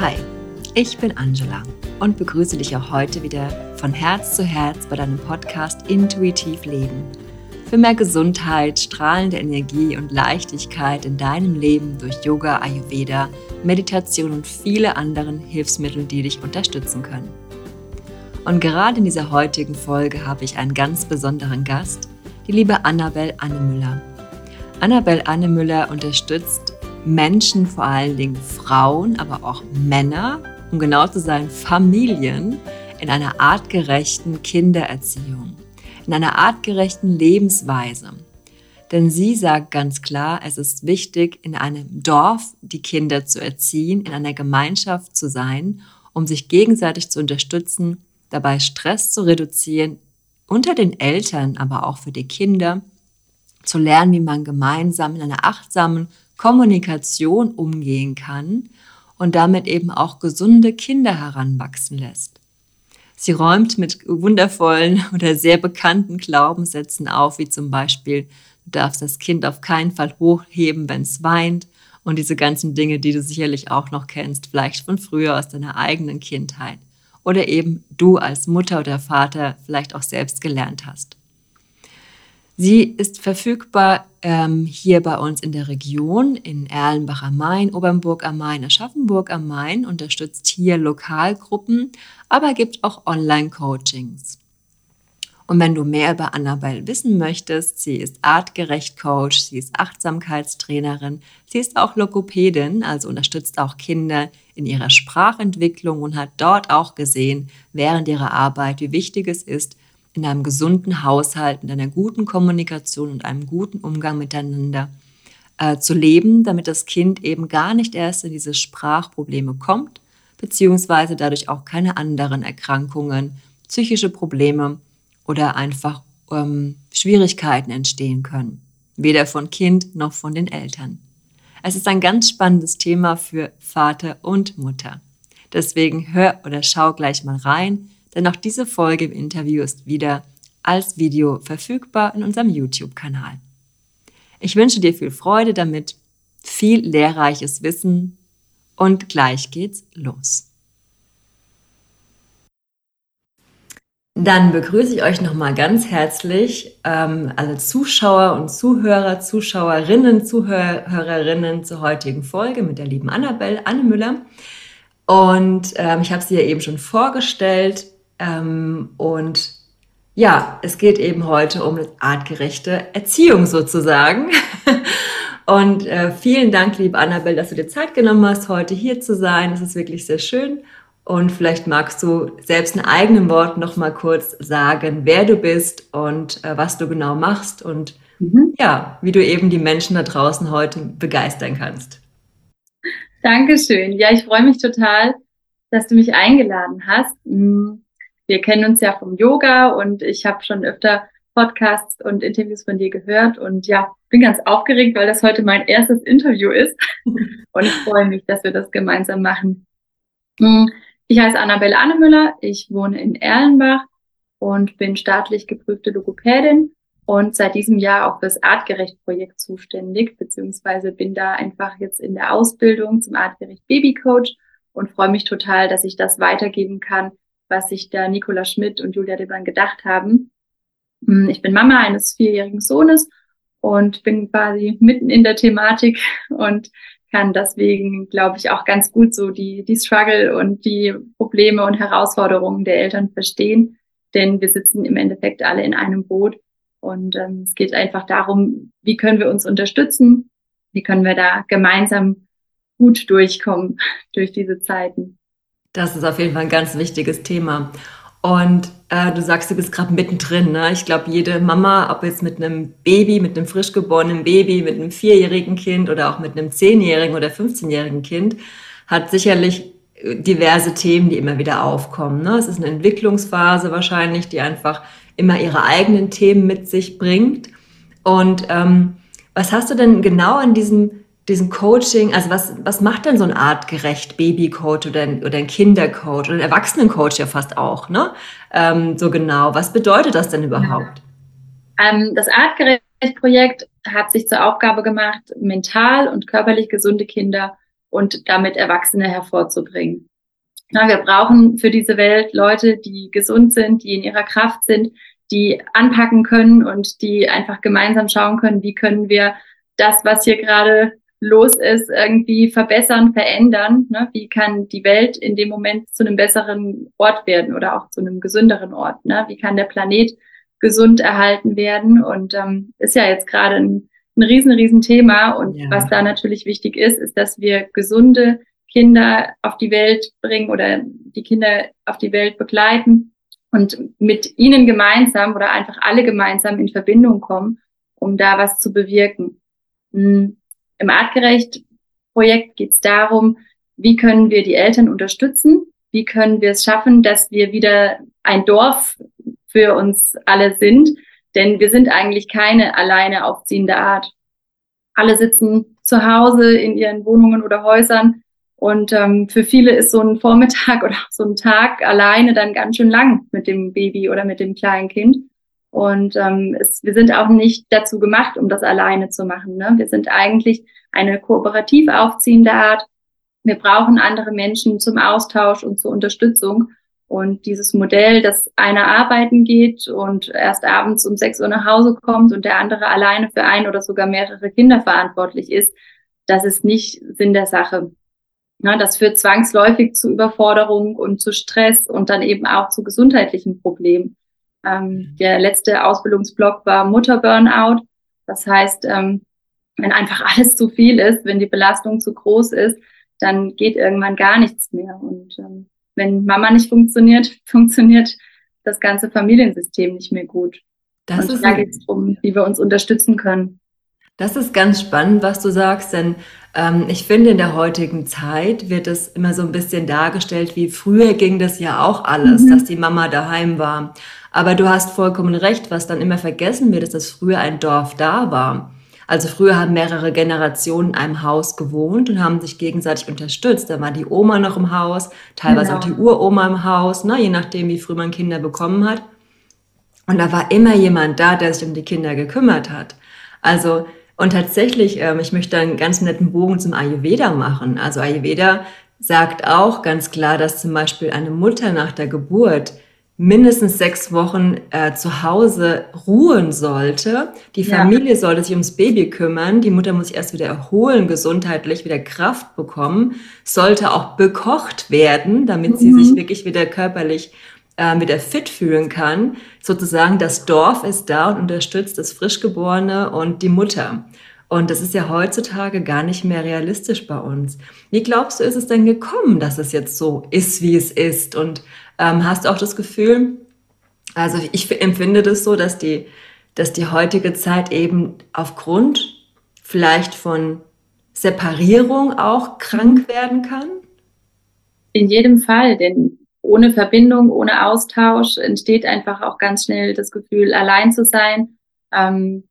Hi, ich bin Angela und begrüße dich auch heute wieder von Herz zu Herz bei deinem Podcast Intuitiv Leben. Für mehr Gesundheit, strahlende Energie und Leichtigkeit in deinem Leben durch Yoga, Ayurveda, Meditation und viele anderen Hilfsmittel, die dich unterstützen können. Und gerade in dieser heutigen Folge habe ich einen ganz besonderen Gast, die liebe Annabel Annemüller. Annabel Annemüller unterstützt Menschen, vor allen Dingen Frauen, aber auch Männer, um genau zu sein, Familien in einer artgerechten Kindererziehung, in einer artgerechten Lebensweise. Denn sie sagt ganz klar, es ist wichtig, in einem Dorf die Kinder zu erziehen, in einer Gemeinschaft zu sein, um sich gegenseitig zu unterstützen, dabei Stress zu reduzieren, unter den Eltern, aber auch für die Kinder, zu lernen, wie man gemeinsam in einer achtsamen Kommunikation umgehen kann und damit eben auch gesunde Kinder heranwachsen lässt. Sie räumt mit wundervollen oder sehr bekannten Glaubenssätzen auf, wie zum Beispiel, du darfst das Kind auf keinen Fall hochheben, wenn es weint und diese ganzen Dinge, die du sicherlich auch noch kennst, vielleicht von früher aus deiner eigenen Kindheit oder eben du als Mutter oder Vater vielleicht auch selbst gelernt hast. Sie ist verfügbar ähm, hier bei uns in der Region, in Erlenbach am Main, Obernburg am Main, Aschaffenburg am Main, unterstützt hier Lokalgruppen, aber gibt auch Online-Coachings. Und wenn du mehr über Annabelle wissen möchtest, sie ist artgerecht Coach, sie ist Achtsamkeitstrainerin, sie ist auch Logopädin, also unterstützt auch Kinder in ihrer Sprachentwicklung und hat dort auch gesehen, während ihrer Arbeit, wie wichtig es ist, in einem gesunden Haushalt, mit einer guten Kommunikation und einem guten Umgang miteinander äh, zu leben, damit das Kind eben gar nicht erst in diese Sprachprobleme kommt, beziehungsweise dadurch auch keine anderen Erkrankungen, psychische Probleme oder einfach ähm, Schwierigkeiten entstehen können, weder von Kind noch von den Eltern. Es ist ein ganz spannendes Thema für Vater und Mutter. Deswegen hör oder schau gleich mal rein denn auch diese Folge im Interview ist wieder als Video verfügbar in unserem YouTube-Kanal. Ich wünsche dir viel Freude damit, viel lehrreiches Wissen und gleich geht's los. Dann begrüße ich euch nochmal ganz herzlich, ähm, alle Zuschauer und Zuhörer, Zuschauerinnen, Zuhörerinnen zur heutigen Folge mit der lieben Annabelle Anne Müller. Und ähm, ich habe sie ja eben schon vorgestellt. Ähm, und ja, es geht eben heute um artgerechte Erziehung sozusagen. und äh, vielen Dank, liebe Annabelle, dass du dir Zeit genommen hast, heute hier zu sein. Das ist wirklich sehr schön. Und vielleicht magst du selbst in eigenen Worten noch mal kurz sagen, wer du bist und äh, was du genau machst und mhm. ja, wie du eben die Menschen da draußen heute begeistern kannst. Dankeschön. Ja, ich freue mich total, dass du mich eingeladen hast. Hm, wir kennen uns ja vom Yoga und ich habe schon öfter Podcasts und Interviews von dir gehört. Und ja, bin ganz aufgeregt, weil das heute mein erstes Interview ist. Und ich freue mich, dass wir das gemeinsam machen. Hm, ich heiße Annabelle Annemüller, ich wohne in Erlenbach und bin staatlich geprüfte Logopädin und seit diesem Jahr auch fürs Artgerecht-Projekt zuständig, beziehungsweise bin da einfach jetzt in der Ausbildung zum Artgerecht Baby Coach und freue mich total, dass ich das weitergeben kann was sich da Nicola Schmidt und Julia Debran gedacht haben. Hm, ich bin Mama eines vierjährigen Sohnes und bin quasi mitten in der Thematik und kann deswegen, glaube ich, auch ganz gut so die, die Struggle und die Probleme und Herausforderungen der Eltern verstehen. Denn wir sitzen im Endeffekt alle in einem Boot. Und ähm, es geht einfach darum, wie können wir uns unterstützen? Wie können wir da gemeinsam gut durchkommen durch diese Zeiten? Das ist auf jeden Fall ein ganz wichtiges Thema. Und äh, du sagst, du bist gerade mittendrin. Ne? Ich glaube, jede Mama, ob jetzt mit einem Baby, mit einem frisch geborenen Baby, mit einem vierjährigen Kind oder auch mit einem zehnjährigen oder 15-jährigen Kind, hat sicherlich äh, diverse Themen, die immer wieder aufkommen. Ne? Es ist eine Entwicklungsphase wahrscheinlich, die einfach immer ihre eigenen Themen mit sich bringt. Und ähm, was hast du denn genau in diesem diesen Coaching, also was, was macht denn so ein artgerecht Babycoach oder ein, oder ein Kindercoach oder ein Erwachsenencoach ja fast auch, ne? Ähm, so genau. Was bedeutet das denn überhaupt? Ähm, das Artgerecht-Projekt hat sich zur Aufgabe gemacht, mental und körperlich gesunde Kinder und damit Erwachsene hervorzubringen. Ja, wir brauchen für diese Welt Leute, die gesund sind, die in ihrer Kraft sind, die anpacken können und die einfach gemeinsam schauen können, wie können wir das, was hier gerade los ist, irgendwie verbessern, verändern. Ne? Wie kann die Welt in dem Moment zu einem besseren Ort werden oder auch zu einem gesünderen Ort? Ne? Wie kann der Planet gesund erhalten werden? Und ähm, ist ja jetzt gerade ein, ein riesen, riesen Thema. Und ja. was da natürlich wichtig ist, ist, dass wir gesunde Kinder auf die Welt bringen oder die Kinder auf die Welt begleiten und mit ihnen gemeinsam oder einfach alle gemeinsam in Verbindung kommen, um da was zu bewirken. Hm, Im Artgerecht-Projekt geht es darum, wie können wir die Eltern unterstützen, wie können wir es schaffen, dass wir wieder ein Dorf für uns alle sind, denn wir sind eigentlich keine alleine aufziehende Art. Alle sitzen zu Hause in ihren Wohnungen oder Häusern und ähm, für viele ist so ein Vormittag oder so ein Tag alleine dann ganz schön lang mit dem Baby oder mit dem kleinen Kind. Und ähm, es, wir sind auch nicht dazu gemacht, um das alleine zu machen. Ne? Wir sind eigentlich eine kooperativ aufziehende Art. Wir brauchen andere Menschen zum Austausch und zur Unterstützung. Und dieses Modell, dass einer arbeiten geht und erst abends um sechs Uhr nach Hause kommt und der andere alleine für ein oder sogar mehrere Kinder verantwortlich ist, das ist nicht Sinn der Sache. Ja, das führt zwangsläufig zu Überforderung und zu Stress und dann eben auch zu gesundheitlichen Problemen. Ähm, der letzte Ausbildungsblock war Mutterburnout. Das heißt, ähm, wenn einfach alles zu viel ist, wenn die Belastung zu groß ist, dann geht irgendwann gar nichts mehr. Und ähm, wenn Mama nicht funktioniert, funktioniert das ganze Familiensystem nicht mehr gut. Das und ist da geht es darum, wie wir uns unterstützen können. Das ist ganz spannend, was du sagst, denn ähm, ich finde, in der heutigen Zeit wird es immer so ein bisschen dargestellt, wie früher ging das ja auch alles, mhm. dass die Mama daheim war. Aber du hast vollkommen recht, was dann immer vergessen wird, ist, dass früher ein Dorf da war. Also früher haben mehrere Generationen in einem Haus gewohnt und haben sich gegenseitig unterstützt. Da war die Oma noch im Haus, teilweise genau. auch die Uroma im Haus, ne, je nachdem, wie früh man Kinder bekommen hat. Und da war immer jemand da, der sich um die Kinder gekümmert hat. Also und tatsächlich, ähm, ich möchte einen ganz netten Bogen zum Ayurveda machen. Also Ayurveda sagt auch ganz klar, dass zum Beispiel eine Mutter nach der Geburt mindestens sechs Wochen äh, zu Hause ruhen sollte. Die Familie ja. sollte sich ums Baby kümmern. Die Mutter muss sich erst wieder erholen, gesundheitlich wieder Kraft bekommen, sollte auch bekocht werden, damit mhm. sie sich wirklich wieder körperlich äh, wieder fit fühlen kann. Sozusagen das Dorf ist da und unterstützt das Frischgeborene und die Mutter. Und das ist ja heutzutage gar nicht mehr realistisch bei uns. Wie glaubst du, ist es denn gekommen, dass es jetzt so ist, wie es ist? Und ähm, hast du auch das Gefühl, also ich empfinde das so, dass die, dass die heutige Zeit eben aufgrund vielleicht von Separierung auch krank mhm. werden kann? In jedem Fall, denn ohne Verbindung, ohne Austausch entsteht einfach auch ganz schnell das Gefühl, allein zu sein. Ähm,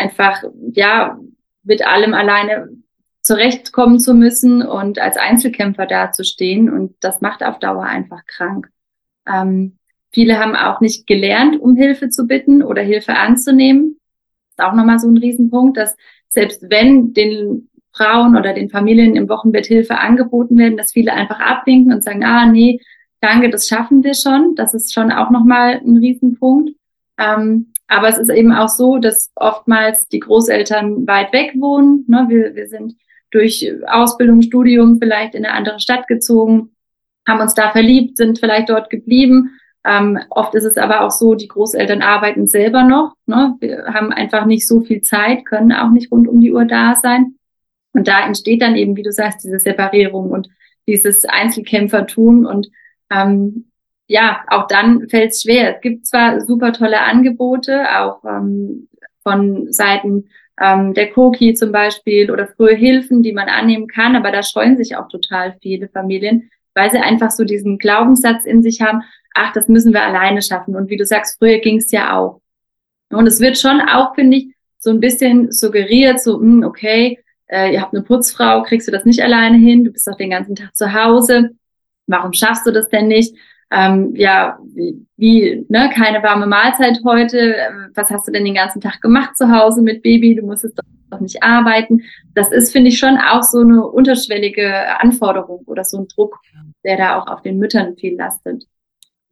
einfach, ja, mit allem alleine zurechtkommen zu müssen und als Einzelkämpfer dazustehen. Und das macht auf Dauer einfach krank. Ähm, viele haben auch nicht gelernt, um Hilfe zu bitten oder Hilfe anzunehmen. Das ist auch nochmal so ein Riesenpunkt, dass selbst wenn den Frauen oder den Familien im Wochenbett Hilfe angeboten werden, dass viele einfach abwinken und sagen, ah, nee, danke, das schaffen wir schon. Das ist schon auch nochmal ein Riesenpunkt. Ähm, aber es ist eben auch so, dass oftmals die Großeltern weit weg wohnen. Ne? Wir, wir sind durch Ausbildung, Studium vielleicht in eine andere Stadt gezogen, haben uns da verliebt, sind vielleicht dort geblieben. Ähm, oft ist es aber auch so, die Großeltern arbeiten selber noch. Ne? Wir haben einfach nicht so viel Zeit, können auch nicht rund um die Uhr da sein. Und da entsteht dann eben, wie du sagst, diese Separierung und dieses Einzelkämpfertum und ähm, ja, auch dann fällt es schwer. Es gibt zwar super tolle Angebote, auch ähm, von Seiten ähm, der Koki zum Beispiel oder frühe Hilfen, die man annehmen kann, aber da scheuen sich auch total viele Familien, weil sie einfach so diesen Glaubenssatz in sich haben, ach, das müssen wir alleine schaffen. Und wie du sagst, früher ging es ja auch. Und es wird schon auch, finde ich, so ein bisschen suggeriert, so, mh, hm, okay, äh, ihr habt eine Putzfrau, kriegst du das nicht alleine hin, du bist doch den ganzen Tag zu Hause warum schaffst du das denn nicht? Ähm, ja, wie, ne, keine warme Mahlzeit heute, ähm, was hast du denn den ganzen Tag gemacht zu Hause mit Baby? Du musstest doch nicht arbeiten. Das ist, finde ich, schon auch so eine unterschwellige Anforderung oder so ein Druck, der da auch auf den Müttern viel lastet.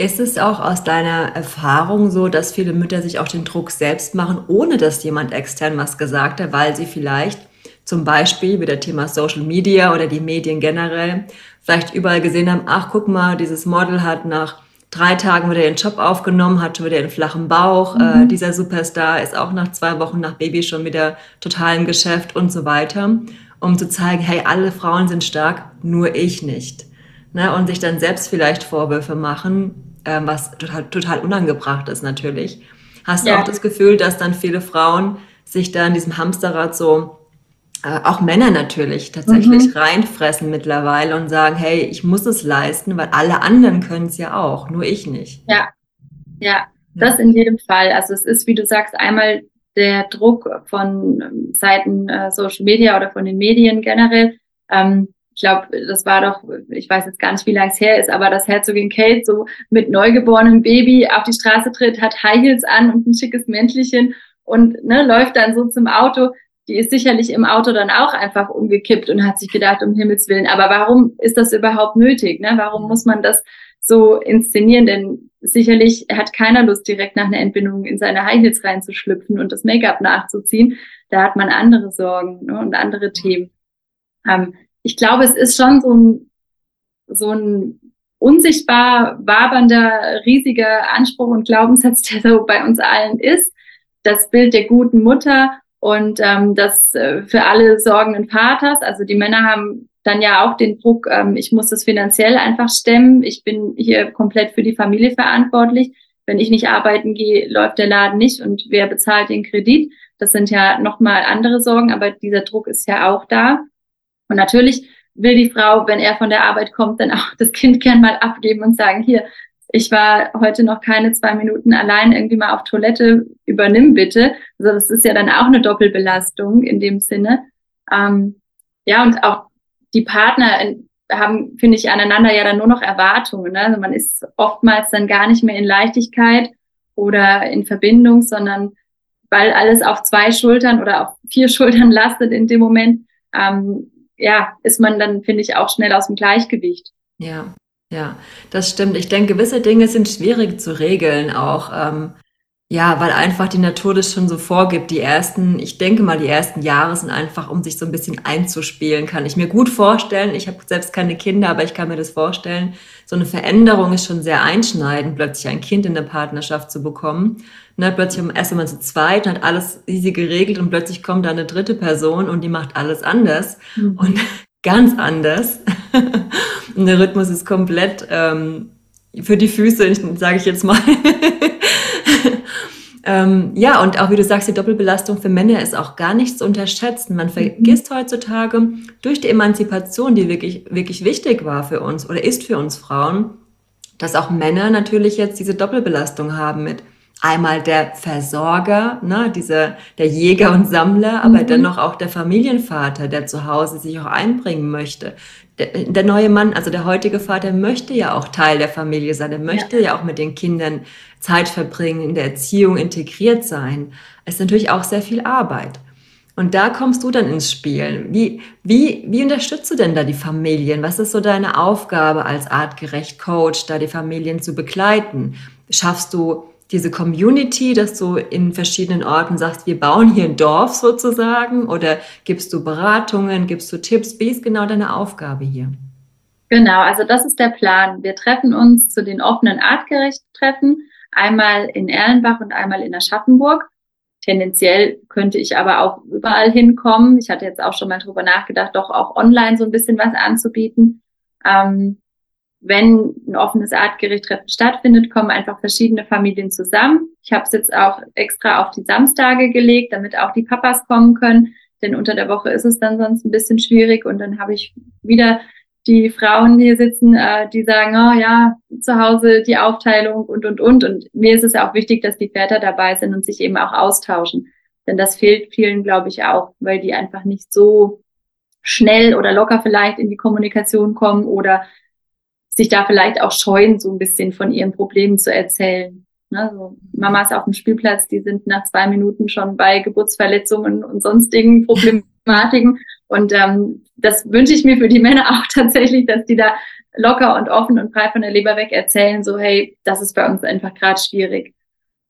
Ist es auch aus deiner Erfahrung so, dass viele Mütter sich auch den Druck selbst machen, ohne dass jemand extern was gesagt hat, weil sie vielleicht zum Beispiel wieder Thema Social Media oder die Medien generell vielleicht überall gesehen haben, ach guck mal, dieses Model hat nach drei Tagen wieder den Job aufgenommen, hat schon wieder einen flachen Bauch, mhm. äh, dieser Superstar ist auch nach zwei Wochen nach Baby schon wieder total im Geschäft und so weiter, um zu zeigen, hey, alle Frauen sind stark, nur ich nicht. Ne? Und sich dann selbst vielleicht Vorwürfe machen, ähm, was total, total unangebracht ist natürlich. Hast du ja. auch das Gefühl, dass dann viele Frauen sich da in diesem Hamsterrad so, äh, auch Männer natürlich, tatsächlich mhm. reinfressen mittlerweile und sagen, hey, ich muss es leisten, weil alle anderen können es ja auch, nur ich nicht. Ja, ja, das in jedem Fall. Also es ist, wie du sagst, einmal der Druck von ähm, Seiten äh, Social Media oder von den Medien generell. Ähm, ich glaube, das war doch, ich weiß jetzt gar nicht, wie lange es her ist, aber dass Herzogin Kate so mit neugeborenem Baby auf die Straße tritt, hat High Heels an und ein schickes Mäntelchen und ne, läuft dann so zum Auto. Die ist sicherlich im Auto dann auch einfach umgekippt und hat sich gedacht, um Himmels Willen, aber warum ist das überhaupt nötig? Ne? Warum muss man das so inszenieren? Denn sicherlich hat keiner Lust, direkt nach einer Entbindung in seine High Heels reinzuschlüpfen und das Make-up nachzuziehen. Da hat man andere Sorgen ne, und andere Themen. Ähm, ich glaube, es ist schon so ein, so ein unsichtbar wabernder, riesiger Anspruch und Glaubenssatz, der so bei uns allen ist. Das Bild der guten Mutter und ähm, das äh, für alle sorgenden Vaters. Also die Männer haben dann ja auch den Druck, ähm, ich muss das finanziell einfach stemmen. Ich bin hier komplett für die Familie verantwortlich. Wenn ich nicht arbeiten gehe, läuft der Laden nicht und wer bezahlt den Kredit? Das sind ja nochmal andere Sorgen, aber dieser Druck ist ja auch da. Und natürlich will die Frau, wenn er von der Arbeit kommt, dann auch das Kind gern mal abgeben und sagen, hier, ich war heute noch keine zwei Minuten allein irgendwie mal auf Toilette, übernimm bitte. Also das ist ja dann auch eine Doppelbelastung in dem Sinne. Ähm, ja, und auch die Partner haben, finde ich, aneinander ja dann nur noch Erwartungen. Ne? Also man ist oftmals dann gar nicht mehr in Leichtigkeit oder in Verbindung, sondern weil alles auf zwei Schultern oder auf vier Schultern lastet in dem Moment, ähm, ja, ist man dann, finde ich, auch schnell aus dem Gleichgewicht. Ja, ja, das stimmt. Ich denke, gewisse Dinge sind schwierig zu regeln auch. Ähm, ja, weil einfach die Natur das schon so vorgibt. Die ersten, ich denke mal, die ersten Jahre sind einfach, um sich so ein bisschen einzuspielen, kann ich mir gut vorstellen. Ich habe selbst keine Kinder, aber ich kann mir das vorstellen. So eine Veränderung ist schon sehr einschneidend, plötzlich ein Kind in der Partnerschaft zu bekommen. Ne, plötzlich erst einmal zu zweit, hat alles easy geregelt und plötzlich kommt da eine dritte Person und die macht alles anders mhm. und ganz anders. und der Rhythmus ist komplett ähm, für die Füße, sage ich jetzt mal. Ähm, ja, und auch wie du sagst, die Doppelbelastung für Männer ist auch gar nicht zu unterschätzen. Man vergisst mhm. heutzutage durch die Emanzipation, die wirklich, wirklich wichtig war für uns oder ist für uns Frauen, dass auch Männer natürlich jetzt diese Doppelbelastung haben mit einmal der Versorger, ne, dieser, der Jäger und Sammler, aber mhm. dennoch auch der Familienvater, der zu Hause sich auch einbringen möchte. Der, der, neue Mann, also der heutige Vater, möchte ja auch Teil der Familie sein. Er möchte ja, ja auch mit den Kindern Zeit verbringen, in der Erziehung integriert sein. Es ist natürlich auch sehr viel Arbeit. Und da kommst du dann ins Spiel. Wie, wie, wie unterstützt du denn da die Familien? Was ist so deine Aufgabe als artgerecht Coach, da die Familien zu begleiten? Schaffst du diese Community, dass du in verschiedenen Orten sagst, wir bauen hier ein Dorf sozusagen? Oder gibst du Beratungen, gibst du Tipps? Wie ist genau deine Aufgabe hier? Genau, also das ist der Plan. Wir treffen uns zu den offenen Artgerecht-Treffen, einmal in Erlenbach und einmal in Aschaffenburg. Tendenziell könnte ich aber auch überall hinkommen. Ich hatte jetzt auch schon mal drüber nachgedacht, doch auch online so ein bisschen was anzubieten. Ähm, wenn ein offenes Artgerecht-Treffen stattfindet, kommen einfach verschiedene Familien zusammen. Ich habe es jetzt auch extra auf die Samstage gelegt, damit auch die Papas kommen können, denn unter der Woche ist es dann sonst ein bisschen schwierig. Und dann habe ich wieder die Frauen hier sitzen, äh, die sagen, oh ja, zu Hause die Aufteilung und und und. Und mir ist es auch wichtig, dass die Väter dabei sind und sich eben auch austauschen, denn das fehlt vielen, glaube ich, auch, weil die einfach nicht so schnell oder locker vielleicht in die Kommunikation kommen oder sich da vielleicht auch scheuen, so ein bisschen von ihren Problemen zu erzählen. Ne? So Mamas auf dem Spielplatz, die sind nach zwei Minuten schon bei Geburtsverletzungen und sonstigen Problematiken. Und ähm, das wünsche ich mir für die Männer auch tatsächlich, dass die da locker und offen und frei von der Leber weg erzählen, so hey, das ist bei uns einfach gerade schwierig.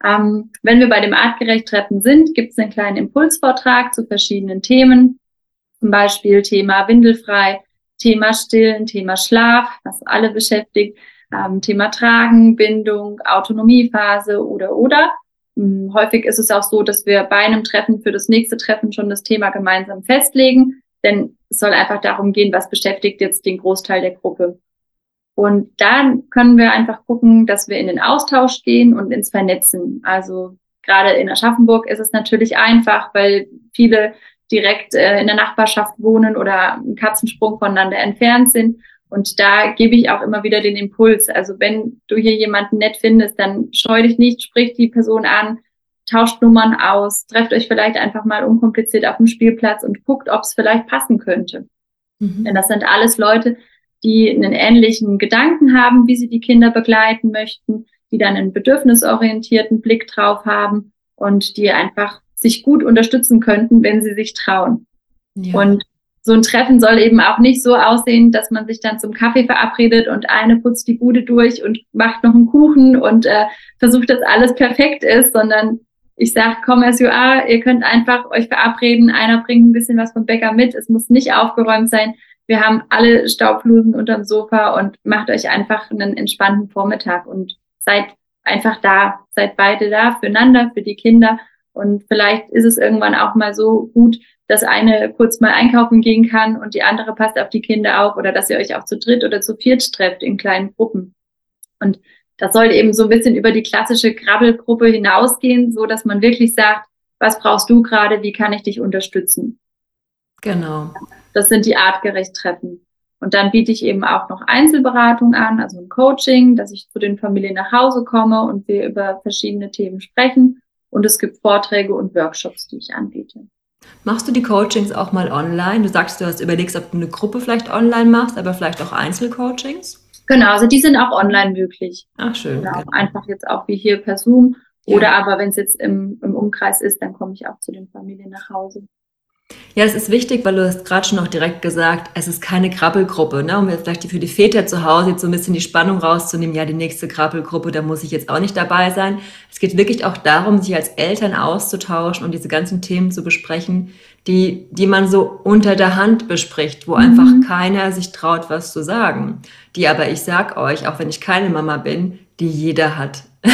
Ähm, wenn wir bei dem Artgerecht-Treffen sind, gibt es einen kleinen Impulsvortrag zu verschiedenen Themen, zum Beispiel Thema Windelfrei, Thema Stillen, Thema Schlaf, was alle beschäftigt, ähm, Thema Tragen, Bindung, Autonomiephase oder oder. Ähm, häufig ist es auch so, dass wir bei einem Treffen für das nächste Treffen schon das Thema gemeinsam festlegen, denn es soll einfach darum gehen, was beschäftigt jetzt den Großteil der Gruppe. Und dann können wir einfach gucken, dass wir in den Austausch gehen und ins Vernetzen. Also gerade in Aschaffenburg ist es natürlich einfach, weil viele direkt äh, in der Nachbarschaft wohnen oder einen Katzensprung voneinander entfernt sind. Und da gebe ich auch immer wieder den Impuls. Also wenn du hier jemanden nett findest, dann scheu dich nicht, sprich die Person an, tauscht Nummern aus, trefft euch vielleicht einfach mal unkompliziert auf dem Spielplatz und guckt, ob es vielleicht passen könnte. Mhm. Denn das sind alles Leute, die einen ähnlichen Gedanken haben, wie sie die Kinder begleiten möchten, die dann einen bedürfnisorientierten Blick drauf haben und die einfach sich gut unterstützen könnten, wenn sie sich trauen. Ja. Und so ein Treffen soll eben auch nicht so aussehen, dass man sich dann zum Kaffee verabredet und eine putzt die Bude durch und macht noch einen Kuchen und äh, versucht, dass alles perfekt ist, sondern ich sage, komm as you are, ihr könnt einfach euch verabreden, einer bringt ein bisschen was vom Bäcker mit, es muss nicht aufgeräumt sein, wir haben alle Staubflusen unterm Sofa und macht euch einfach einen entspannten Vormittag und seid einfach da, seid beide da füreinander, für die Kinder. Und vielleicht ist es irgendwann auch mal so gut, dass eine kurz mal einkaufen gehen kann und die andere passt auf die Kinder auf oder dass ihr euch auch zu dritt oder zu viert trefft in kleinen Gruppen. Und das soll eben so ein bisschen über die klassische Krabbelgruppe hinausgehen, so dass man wirklich sagt, was brauchst du gerade, wie kann ich dich unterstützen? Genau. Das sind die artgerecht Treffen. Und dann biete ich eben auch noch Einzelberatung an, also ein Coaching, dass ich zu den Familien nach Hause komme und wir über verschiedene Themen sprechen. Und es gibt Vorträge und Workshops, die ich anbiete. Machst du die Coachings auch mal online? Du sagst, du hast überlegst, ob du eine Gruppe vielleicht online machst, aber vielleicht auch Einzelcoachings? Genau, also die sind auch online möglich. Ach schön. Genau, genau. Einfach jetzt auch wie hier per Zoom. Ja. Oder aber wenn es jetzt im, im Umkreis ist, dann komme ich auch zu den Familien nach Hause. Ja, es ist wichtig, weil du hast gerade schon auch direkt gesagt, es ist keine Krabbelgruppe, ne? um jetzt vielleicht für die Väter zu Hause jetzt so ein bisschen die Spannung rauszunehmen, ja, die nächste Krabbelgruppe, da muss ich jetzt auch nicht dabei sein. Es geht wirklich auch darum, sich als Eltern auszutauschen und diese ganzen Themen zu besprechen, die, die man so unter der Hand bespricht, wo mhm. einfach keiner sich traut, was zu sagen. Die aber, ich sag euch, auch wenn ich keine Mama bin, die jeder hat.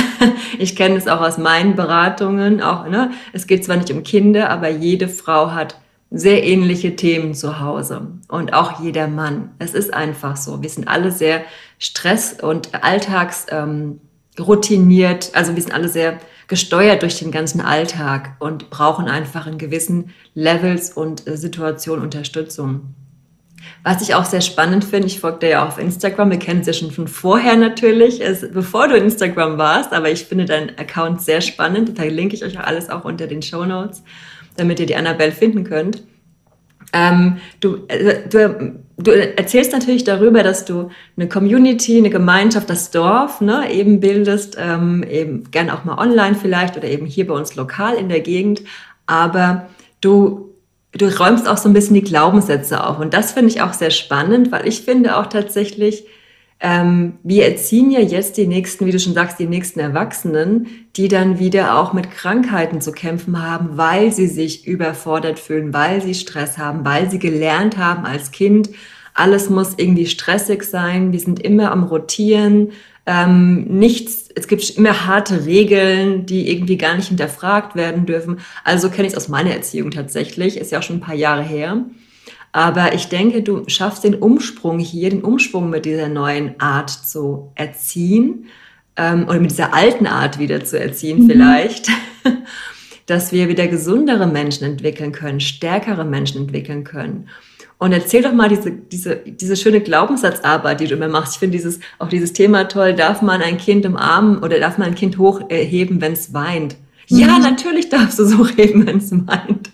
ich kenne es auch aus meinen Beratungen, auch, ne? Es geht zwar nicht um Kinder, aber jede Frau hat sehr ähnliche Themen zu Hause und auch jeder Mann. Es ist einfach so. Wir sind alle sehr stress- und alltags ähm. Also wir sind alle sehr gesteuert durch den ganzen Alltag und brauchen einfach in gewissen Levels und äh, Situationen Unterstützung. Was ich auch sehr spannend finde, ich folge dir ja auch auf Instagram, wir kennen es ja schon von vorher natürlich, ist, bevor du Instagram warst, aber ich finde deinen Account sehr spannend, da verlinke ich euch auch alles auch unter den Show Notes damit ihr die Annabelle finden könnt. Ähm, du, äh, du, du, erzählst natürlich darüber, dass du eine Community, eine Gemeinschaft, das Dorf ne, eben bildest, ähm, eben gern auch mal online vielleicht oder eben hier bei uns lokal in der Gegend. Aber du, du räumst auch so ein bisschen die Glaubenssätze auf. Und das finde ich auch sehr spannend, weil ich finde auch tatsächlich, ähm, wir erziehen ja jetzt die nächsten, wie du schon sagst, die nächsten Erwachsenen, die dann wieder auch mit Krankheiten zu kämpfen haben, weil sie sich überfordert fühlen, weil sie Stress haben, weil sie gelernt haben als Kind, alles muss irgendwie stressig sein, wir sind immer am Rotieren, ähm, nichts, es gibt immer harte Regeln, die irgendwie gar nicht hinterfragt werden dürfen. Also kenne ich es aus meiner Erziehung tatsächlich, ist ja auch schon ein paar Jahre her. Aber ich denke, du schaffst den Umsprung hier, den Umsprung mit dieser neuen Art zu erziehen ähm, oder mit dieser alten Art wieder zu erziehen mhm. vielleicht, dass wir wieder gesundere Menschen entwickeln können, stärkere Menschen entwickeln können. Und erzähl doch mal diese, diese, diese schöne Glaubenssatzarbeit, die du immer machst. Ich finde dieses, auch dieses Thema toll. Darf man ein Kind im Arm oder darf man ein Kind hochheben, wenn es weint? Ja, mhm. natürlich darfst du so reden, wenn es meint.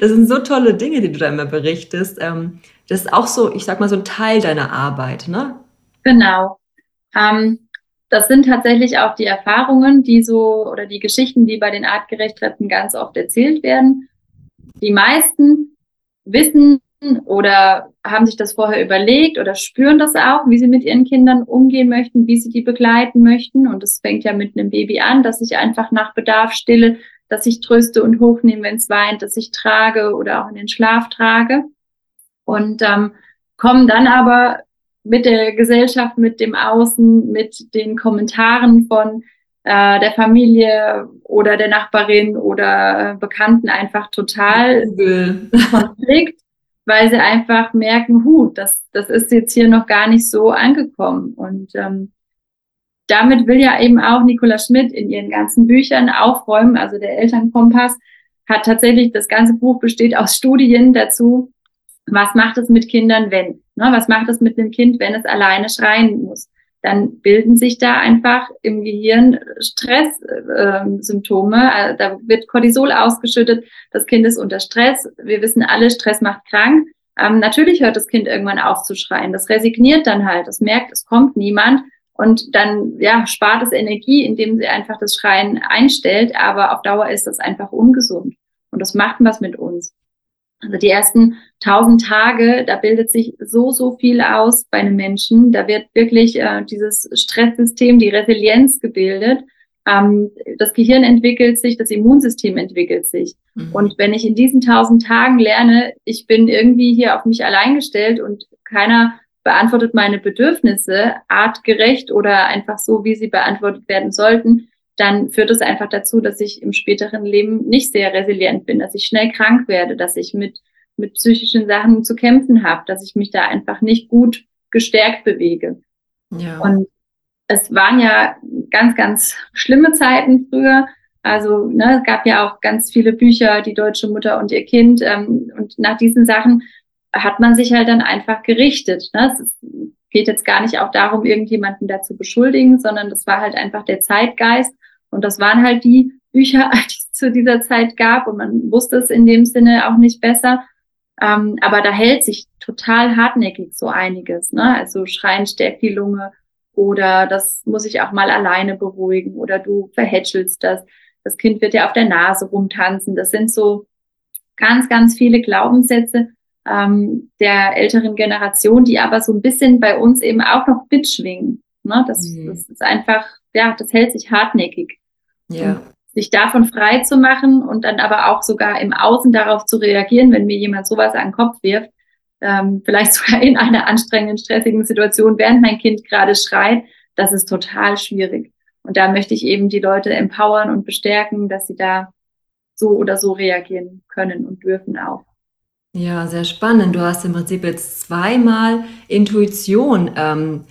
Das sind so tolle Dinge, die du da immer berichtest. Ähm, das ist auch so, ich sag mal, so ein Teil deiner Arbeit, ne? Genau. Ähm, das sind tatsächlich auch die Erfahrungen, die so oder die Geschichten, die bei den Artgerechtretten ganz oft erzählt werden. Die meisten wissen oder haben sich das vorher überlegt oder spüren das auch, wie sie mit ihren Kindern umgehen möchten, wie sie die begleiten möchten. Und es fängt ja mit einem Baby an, dass ich einfach nach Bedarf stille, dass ich tröste und hochnehme, wenn es weint, dass ich trage oder auch in den Schlaf trage. Und ähm, kommen dann aber mit der Gesellschaft, mit dem Außen, mit den Kommentaren von äh, der Familie oder der Nachbarin oder äh, Bekannten einfach total Konflikt, weil sie einfach merken, hu, das, das ist jetzt hier noch gar nicht so angekommen. Und ähm, damit will ja eben auch Nicola Schmidt in ihren ganzen Büchern aufräumen. Also der Elternkompass hat tatsächlich, das ganze Buch besteht aus Studien dazu, was macht es mit Kindern, wenn? Ne, was macht es mit einem Kind, wenn es alleine schreien muss? Dann bilden sich da einfach im Gehirn Stresssymptome. Äh, da wird Cortisol ausgeschüttet. Das Kind ist unter Stress. Wir wissen alle, Stress macht krank. Ähm, natürlich hört das Kind irgendwann auf zu schreien. Das resigniert dann halt. Es merkt, es kommt niemand. Und dann ja, spart es Energie, indem sie einfach das Schreien einstellt. Aber auf Dauer ist das einfach ungesund. Und das macht was mit uns. Also die ersten tausend Tage, da bildet sich so, so viel aus bei einem Menschen. Da wird wirklich äh, dieses Stresssystem, die Resilienz gebildet. Ähm, das Gehirn entwickelt sich, das Immunsystem entwickelt sich. Mhm. Und wenn ich in diesen tausend Tagen lerne, ich bin irgendwie hier auf mich allein gestellt und keiner beantwortet meine Bedürfnisse artgerecht oder einfach so, wie sie beantwortet werden sollten, dann führt es einfach dazu, dass ich im späteren Leben nicht sehr resilient bin, dass ich schnell krank werde, dass ich mit, mit psychischen Sachen zu kämpfen habe, dass ich mich da einfach nicht gut gestärkt bewege. Ja. Und es waren ja ganz, ganz schlimme Zeiten früher. Also ne, es gab ja auch ganz viele Bücher, die deutsche Mutter und ihr Kind. Ähm, und nach diesen Sachen hat man sich halt dann einfach gerichtet. Ne? Es geht jetzt gar nicht auch darum, irgendjemanden dazu beschuldigen, sondern das war halt einfach der Zeitgeist. Und das waren halt die Bücher, die es zu dieser Zeit gab und man wusste es in dem Sinne auch nicht besser. Ähm, aber da hält sich total hartnäckig so einiges. Ne? Also Schreien stärkt die Lunge oder das muss ich auch mal alleine beruhigen oder du verhätschelst das. Das Kind wird ja auf der Nase rumtanzen. Das sind so ganz, ganz viele Glaubenssätze ähm, der älteren Generation, die aber so ein bisschen bei uns eben auch noch mitschwingen. Ne? Das, mhm. das ist einfach, ja, das hält sich hartnäckig. Ja. Sich davon frei zu machen und dann aber auch sogar im Außen darauf zu reagieren, wenn mir jemand sowas an den Kopf wirft, ähm, vielleicht sogar in einer anstrengenden, stressigen Situation, während mein Kind gerade schreit, das ist total schwierig. Und da möchte ich eben die Leute empowern und bestärken, dass sie da so oder so reagieren können und dürfen auch. Ja, sehr spannend. Du hast im Prinzip jetzt zweimal Intuition ähm,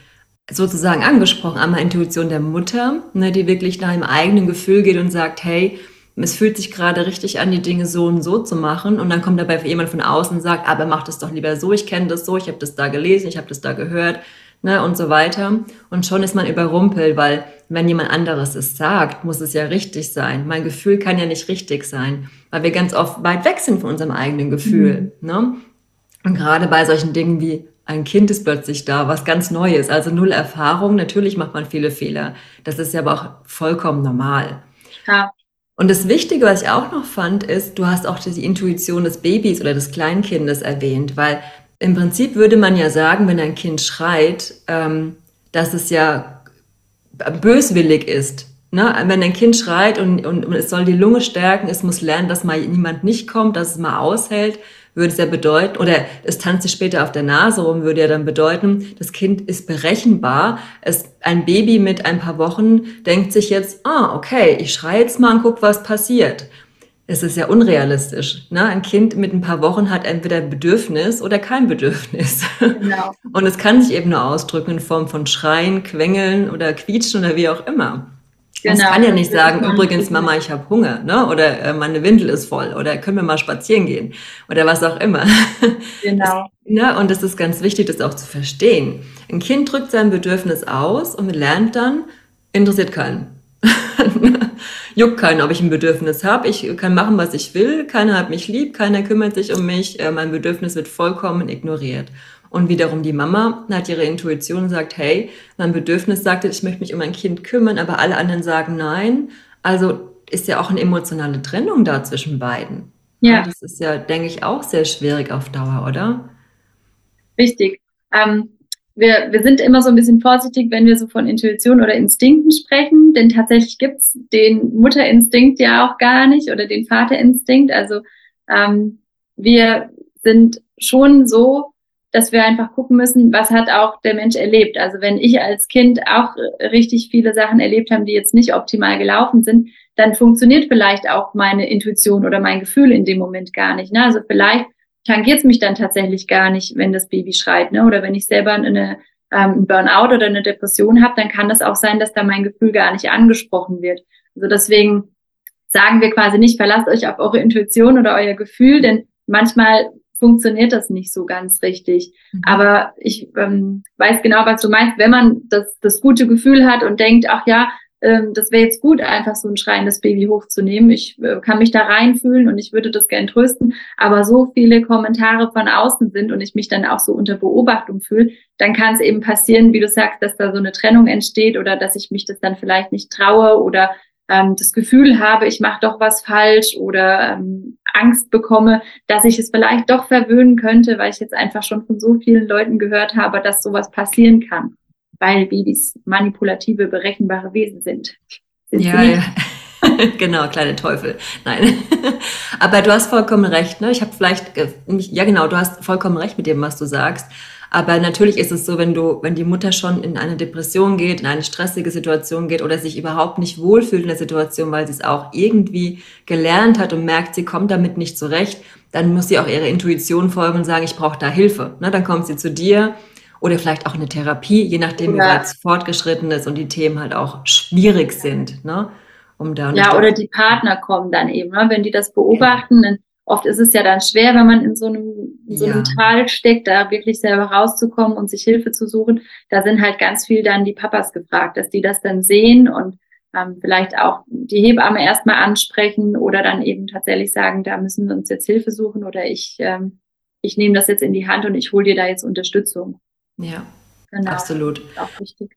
sozusagen angesprochen. Einmal Intuition der Mutter, ne, die wirklich nach dem eigenen Gefühl geht und sagt, hey, es fühlt sich gerade richtig an, die Dinge so und so zu machen. Und dann kommt dabei jemand von außen und sagt, aber mach das doch lieber so, ich kenne das so, ich habe das da gelesen, ich habe das da gehört ne, und so weiter. Und schon ist man überrumpelt, weil wenn jemand anderes es sagt, muss es ja richtig sein. Mein Gefühl kann ja nicht richtig sein, weil wir ganz oft weit weg sind von unserem eigenen Gefühl. Mhm. Ne? Und gerade bei solchen Dingen wie ein Kind ist plötzlich da, was ganz Neues, also null Erfahrung. Natürlich macht man viele Fehler. Das ist ja aber auch vollkommen normal. Ja. Und das Wichtige, was ich auch noch fand, ist, du hast auch die Intuition des Babys oder des Kleinkindes erwähnt, weil im Prinzip würde man ja sagen, wenn ein Kind schreit, ähm, dass es ja böswillig ist. Ne? Wenn ein Kind schreit und, und, und es soll die Lunge stärken, es muss lernen, dass mal niemand nicht kommt, dass es mal aushält, würde es ja bedeuten, oder es tanzt sich später auf der Nase rum, würde ja dann bedeuten, das Kind ist berechenbar. Es, ein Baby mit ein paar Wochen denkt sich jetzt, ah, okay, ich schreie jetzt mal und guck, was passiert. Es ist ja unrealistisch. Ne? Ein Kind mit ein paar Wochen hat entweder Bedürfnis oder kein Bedürfnis. Genau. Und es kann sich eben nur ausdrücken in Form von Schreien, Quengeln oder Quietschen oder wie auch immer. Genau. Es kann ja nicht sagen, übrigens, Mama, ich habe Hunger, ne? Oder äh, meine Windel ist voll oder können wir mal spazieren gehen oder was auch immer. Genau. Das, ne? Und es ist ganz wichtig, das auch zu verstehen. Ein Kind drückt sein Bedürfnis aus und lernt dann, interessiert keinen. juckt keinen, ob ich ein Bedürfnis habe. Ich kann machen, was ich will. Keiner hat mich lieb, keiner kümmert sich um mich. Äh, mein Bedürfnis wird vollkommen ignoriert. Und wiederum die Mama hat ihre Intuition und sagt, hey, mein Bedürfnis sagt, ich möchte mich um mein Kind kümmern, aber alle anderen sagen nein. Also ist ja auch eine emotionale Trennung da zwischen beiden. Ja. Und das ist ja, denke ich, auch sehr schwierig auf Dauer, oder? Richtig. Ähm, wir, wir sind immer so ein bisschen vorsichtig, wenn wir so von Intuition oder Instinkten sprechen, denn tatsächlich gibt's den Mutterinstinkt ja auch gar nicht oder den Vaterinstinkt. Also ähm, wir sind schon so, dass wir einfach gucken müssen, was hat auch der Mensch erlebt. Also wenn ich als Kind auch richtig viele Sachen erlebt habe, die jetzt nicht optimal gelaufen sind, dann funktioniert vielleicht auch meine Intuition oder mein Gefühl in dem Moment gar nicht. Ne? Also vielleicht tangiert es mich dann tatsächlich gar nicht, wenn das Baby schreit, ne? Oder wenn ich selber eine ähm, Burnout oder eine Depression habe, dann kann das auch sein, dass da mein Gefühl gar nicht angesprochen wird. Also deswegen sagen wir quasi nicht, verlasst euch auf eure Intuition oder euer Gefühl, denn manchmal funktioniert das nicht so ganz richtig. Mhm. Aber ich ähm, weiß genau, was du meinst, wenn man das, das gute Gefühl hat und denkt, ach ja, ähm, das wäre jetzt gut, einfach so ein schreiendes Baby hochzunehmen. Ich äh, kann mich da reinfühlen und ich würde das gern trösten, aber so viele Kommentare von außen sind und ich mich dann auch so unter Beobachtung fühle, dann kann es eben passieren, wie du sagst, dass da so eine Trennung entsteht oder dass ich mich das dann vielleicht nicht traue oder ähm, das Gefühl habe, ich mache doch was falsch oder ähm, Angst bekomme, dass ich es vielleicht doch verwöhnen könnte, weil ich jetzt einfach schon von so vielen Leuten gehört habe, dass sowas passieren kann weil Babys manipulative, berechenbare Wesen sind. sind ja, ja. genau, kleine Teufel. Nein. Aber du hast vollkommen recht. Ne? Ich habe vielleicht, ja genau, du hast vollkommen recht mit dem, was du sagst. Aber natürlich ist es so, wenn du, wenn die Mutter schon in eine Depression geht, in eine stressige Situation geht oder sich überhaupt nicht wohlfühlt in der Situation, weil sie es auch irgendwie gelernt hat und merkt, sie kommt damit nicht zurecht, dann muss sie auch ihrer Intuition folgen und sagen, ich brauche da Hilfe. Ne? Dann kommt sie zu dir oder vielleicht auch eine Therapie, je nachdem, ja. wie weit es fortgeschritten ist und die Themen halt auch schwierig sind. Ne? Um da ja, oder die Partner kommen dann eben, ne? wenn die das beobachten, dann oft ist es ja dann schwer, wenn man in so einem, in so einem ja. Tal steckt, da wirklich selber rauszukommen und sich Hilfe zu suchen. Da sind halt ganz viel dann die Papas gefragt, dass die das dann sehen und ähm, vielleicht auch die Hebamme erstmal ansprechen oder dann eben tatsächlich sagen, da müssen wir uns jetzt Hilfe suchen oder ich, ähm, ich nehme das jetzt in die Hand und ich hole dir da jetzt Unterstützung. Ja, genau. absolut. Auch wichtig.